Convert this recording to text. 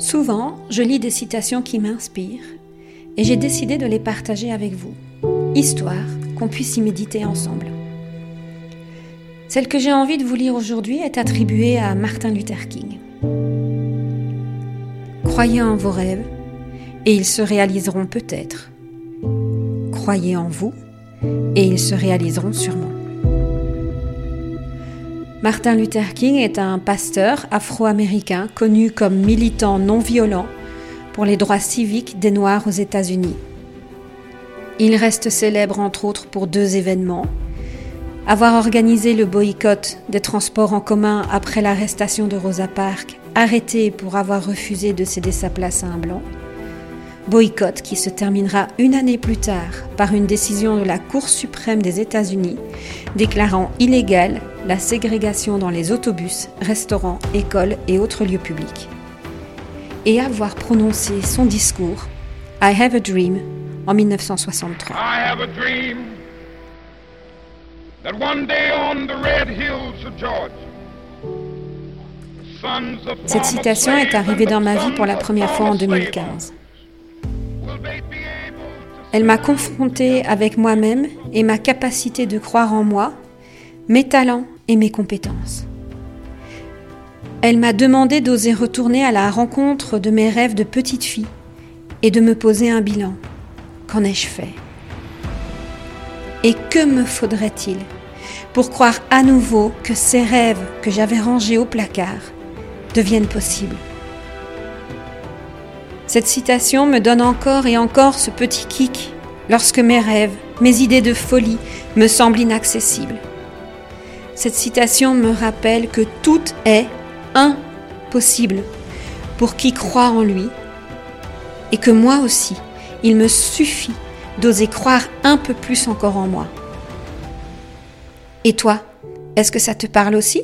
Souvent, je lis des citations qui m'inspirent et j'ai décidé de les partager avec vous, histoire qu'on puisse y méditer ensemble. Celle que j'ai envie de vous lire aujourd'hui est attribuée à Martin Luther King. Croyez en vos rêves et ils se réaliseront peut-être. Croyez en vous et ils se réaliseront sûrement. Martin Luther King est un pasteur afro-américain connu comme militant non violent pour les droits civiques des Noirs aux États-Unis. Il reste célèbre entre autres pour deux événements. Avoir organisé le boycott des transports en commun après l'arrestation de Rosa Parks, arrêtée pour avoir refusé de céder sa place à un blanc, boycott qui se terminera une année plus tard par une décision de la Cour suprême des États-Unis déclarant illégale la ségrégation dans les autobus, restaurants, écoles et autres lieux publics. Et avoir prononcé son discours I Have a Dream en 1963. Cette citation est arrivée dans ma vie pour la première fois en 2015. Elle m'a confrontée avec moi-même et ma capacité de croire en moi, mes talents et mes compétences. Elle m'a demandé d'oser retourner à la rencontre de mes rêves de petite fille et de me poser un bilan. Qu'en ai-je fait? Et que me faudrait-il pour croire à nouveau que ces rêves que j'avais rangés au placard deviennent possibles? Cette citation me donne encore et encore ce petit kick lorsque mes rêves, mes idées de folie me semblent inaccessibles. Cette citation me rappelle que tout est impossible pour qui croit en lui et que moi aussi, il me suffit d'oser croire un peu plus encore en moi. Et toi, est-ce que ça te parle aussi?